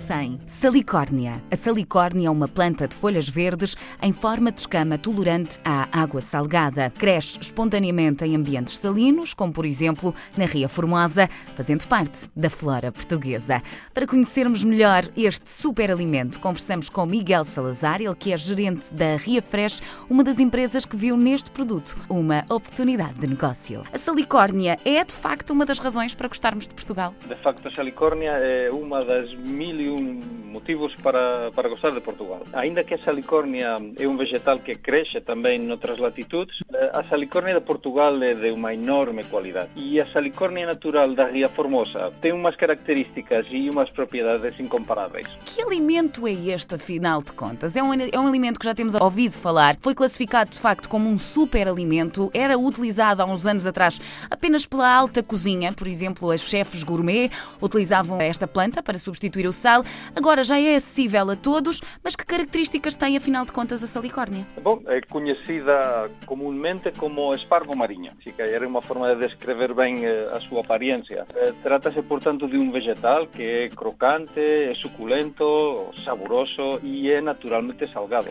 100. Salicórnia. A salicórnia é uma planta de folhas verdes em forma de escama tolerante à água salgada. Cresce espontaneamente em ambientes salinos, como por exemplo na Ria Formosa, fazendo parte da flora portuguesa. Para conhecermos melhor este superalimento, conversamos com Miguel Salazar, ele que é gerente da Ria Fresh, uma das empresas que viu neste produto uma oportunidade de negócio. A salicórnia é de facto uma das razões para gostarmos de Portugal? De facto, a salicórnia é uma das mil motivos para, para gostar de Portugal. Ainda que a salicórnia é um vegetal que cresce também noutras latitudes, eh, a salicórnia de Portugal é de uma enorme qualidade. E a salicórnia natural da Ria Formosa tem umas características e umas propriedades incomparáveis. Que alimento é este, afinal de contas? É um, é um alimento que já temos ouvido falar, foi classificado de facto como um superalimento, era utilizado há uns anos atrás apenas pela alta cozinha, por exemplo, os chefes gourmet utilizavam esta planta para substituir o sal. Agora já é acessível a todos, mas que características tem, afinal de contas, a salicórnia? Bom, é conhecida comumente como espargo marinho. Era uma forma de descrever bem eh, a sua aparência. Eh, trata-se, portanto, de um vegetal que é crocante, é suculento, saboroso e é naturalmente salgado.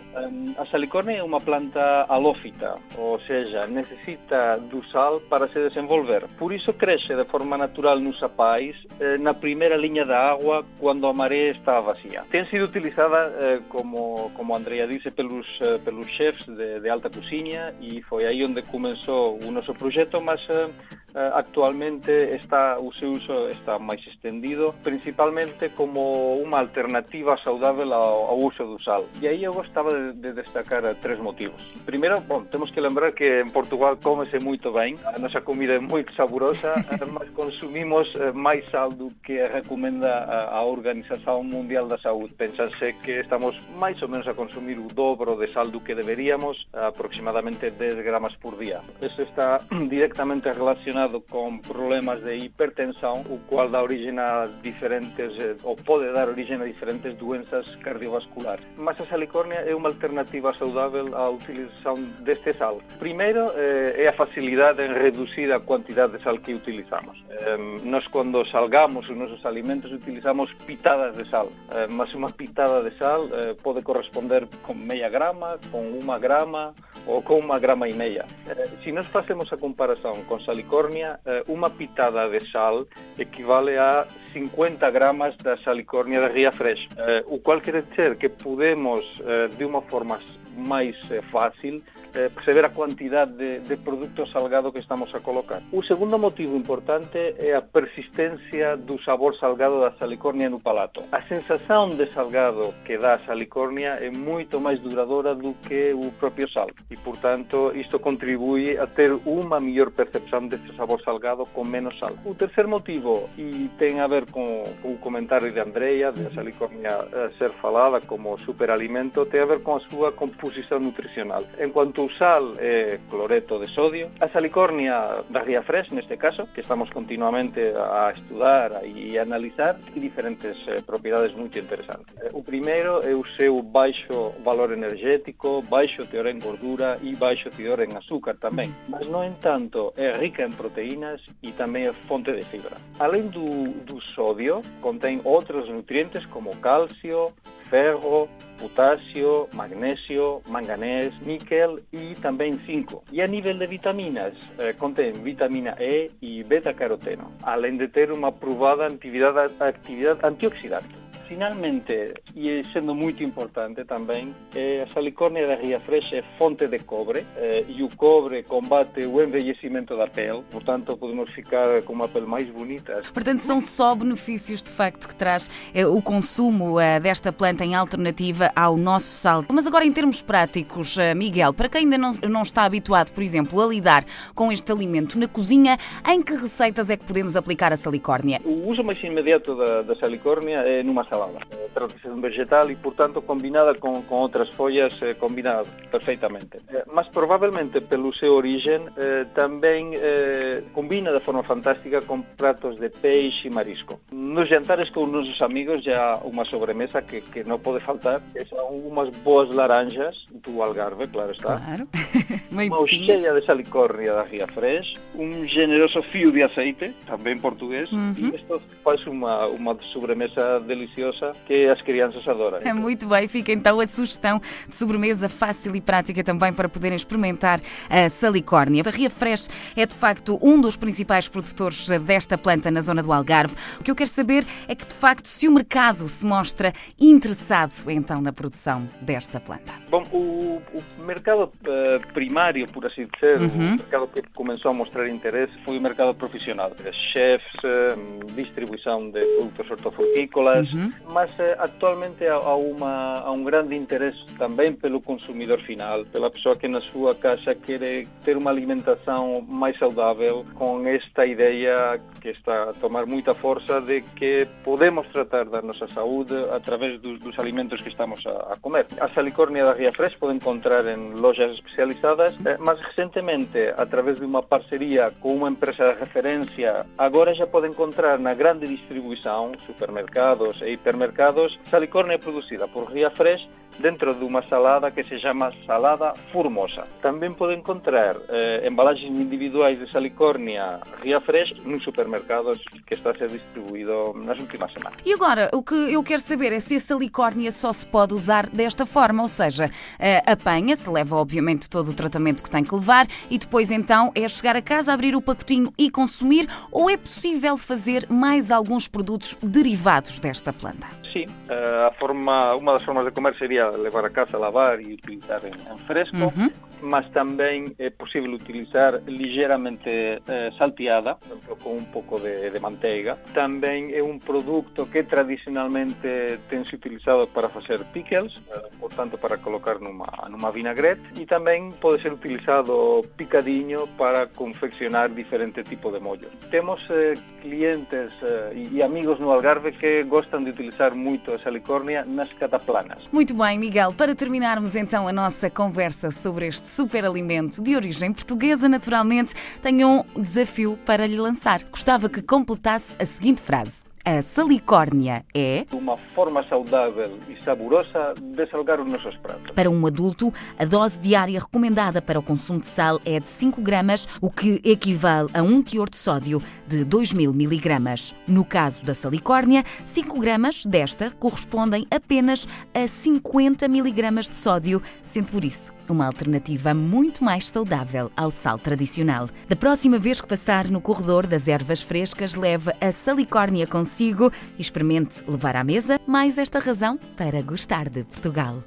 A salicórnia é uma planta halófita, ou seja, necessita do sal para se desenvolver. Por isso cresce de forma natural nos sapais, eh, na primeira linha da água, quando a maré está vacía. Tem sido utilizada, eh, como, como Andrea disse, pelos, eh, chefs de, alta cozinha e foi aí onde começou o nosso projeto, mas eh, actualmente está o seu uso está máis extendido, principalmente como unha alternativa saudável ao, uso do sal. E aí eu gostaba de, de destacar tres motivos. Primeiro, bom, temos que lembrar que en Portugal comese moito ben, a nosa comida é moito saborosa, mas consumimos eh, máis sal do que recomenda a, Organización Mundial da Saúde. Pensase que estamos máis ou menos a consumir o dobro de sal do que deberíamos, aproximadamente 10 gramas por día. Eso está directamente relacionado con problemas de hipertensão, o cual dá origem a diferentes, eh, ou pode dar origem a diferentes doenças cardiovasculares. Mas a salicórnia é uma alternativa saudável à utilização deste sal. Primeiro, eh, é a facilidade em reduzir a quantidade de sal que utilizamos. Nós, quando salgamos os nossos alimentos, utilizamos pitadas de sal, mas uma pitada de sal eh, pode corresponder com meia grama, com uma grama ou com uma grama e meia. Se nós fazemos a comparação com salicórnia, California, eh, uma pitada de sal equivale a 50 gramas da salicórnia da Ria Fresh, eh, o qual quer dizer que podemos, eh, de uma forma mais fácil, perceber a quantidade de, de produto salgado que estamos a colocar. O segundo motivo importante é a persistência do sabor salgado da salicórnia no palato. A sensação de salgado que dá a salicórnia é muito mais duradoura do que o próprio sal e, portanto, isto contribui a ter uma melhor percepção desse sabor salgado com menos sal. O terceiro motivo, e tem a ver com, o comentário de Andrea, de a salicórnia ser falada como superalimento, tem a ver com a sua composição nutricional. Enquanto o sal é cloreto de sodio. A salicórnia da Ria Fresh, neste caso, que estamos continuamente a estudar e a analizar, tem diferentes eh, propiedades muito interessantes. Eh, o primeiro é o seu baixo valor energético, baixo teor em gordura e baixo teor em açúcar também. Mas, no entanto, é rica em proteínas e também é fonte de fibra. Além do, do sódio, contém outros nutrientes como cálcio, ferro, potasio, magnesio, manganés, níquel e também zinco. E a nível de vitaminas, eh, contém vitamina E e beta-caroteno, além de ter uma provada atividade, atividade antioxidante. Finalmente, e sendo muito importante também, a salicórnia da Ria Fresh é fonte de cobre eh, e o cobre combate o envelhecimento da pele, portanto podemos ficar com uma pele mais bonita. Portanto, são só benefícios de facto que traz eh, o consumo eh, desta planta em alternativa ao nosso sal. Mas agora em termos práticos, eh, Miguel, para quem ainda não, não está habituado, por exemplo, a lidar com este alimento na cozinha, em que receitas é que podemos aplicar a salicórnia? O uso mais imediato da, da salicórnia é numa salada salada. Trata-se vegetal e, portanto, combinada com, com outras folhas, combina perfeitamente. Mas, provavelmente, pelo seu origem, também combina de forma fantástica com pratos de peixe e marisco. Nos jantares com os nossos amigos, já uma sobremesa que, que não pode faltar, que são umas boas laranjas do Algarve, claro está. Claro. uma cheia de salicórnia da Ria Fresh, um generoso fio de azeite, também português, uhum. e isto faz uma, uma sobremesa deliciosa que as crianças adoram. É muito bem, fica então a sugestão de sobremesa fácil e prática também para poderem experimentar a salicórnia. A Ria Fresh é de facto um dos principais produtores desta planta na zona do Algarve. O que eu quero saber é que de facto se o mercado se mostra interessado então na produção desta planta. Bom, o, o mercado uh, primário, por assim dizer, uhum. o mercado que começou a mostrar interesse foi o mercado profissional, chefs, uh, distribuição de produtos hortofrutícolas, uhum. Mas uh, atualmente há, uma, há um grande interesse também pelo consumidor final, pela pessoa que na sua casa quer ter uma alimentação mais saudável, com esta ideia que está a tomar muita força de que podemos tratar da nossa saúde através dos, dos alimentos que estamos a, a comer. A salicórnia da Ria Fresh pode encontrar em lojas especializadas, eh, mas recentemente, através de uma parceria com uma empresa de referência, agora já pode encontrar na grande distribuição, supermercados e hipermercados, salicórnia produzida por Ria Fresh dentro de uma salada que se chama salada formosa. Também pode encontrar eh, embalagens individuais de salicórnia Ria Fresh nos supermercados que está a ser distribuído nas últimas semanas. E agora, o que eu quero saber é se a salicórnia só se pode usar desta forma, ou seja, eh, apanha-se, leva obviamente todo o tratamento que tem que levar e depois então é chegar a casa, abrir o pacotinho e consumir, ou é possível fazer mais alguns produtos derivados desta planta? Sim, eh, a forma, uma das formas de comer seria levar a casa, lavar e utilizar em, em fresco. Uhum mas também é possível utilizar ligeiramente eh, salteada, com um pouco de, de, manteiga. Também é um produto que tradicionalmente tem se utilizado para fazer pickles, eh, portanto para colocar numa, numa vinagrete, e também pode ser utilizado picadinho para confeccionar diferente tipo de molhos. Temos eh, clientes eh, e amigos no Algarve que gostam de utilizar muito essa licórnia nas cataplanas. Muito bem, Miguel. Para terminarmos então a nossa conversa sobre este superalimento de origem portuguesa, naturalmente, tenho um desafio para lhe lançar. Gostava que completasse a seguinte frase. A salicórnia é uma forma saudável e saborosa de salgar os nossos pratos. Para um adulto, a dose diária recomendada para o consumo de sal é de 5 gramas, o que equivale a um teor de sódio de 2.000 miligramas. No caso da salicórnia, 5 gramas desta correspondem apenas a 50 miligramas de sódio, sendo por isso uma alternativa muito mais saudável ao sal tradicional. Da próxima vez que passar no corredor das ervas frescas, leve a salicórnia consigo e experimente levar à mesa mais esta razão para gostar de Portugal.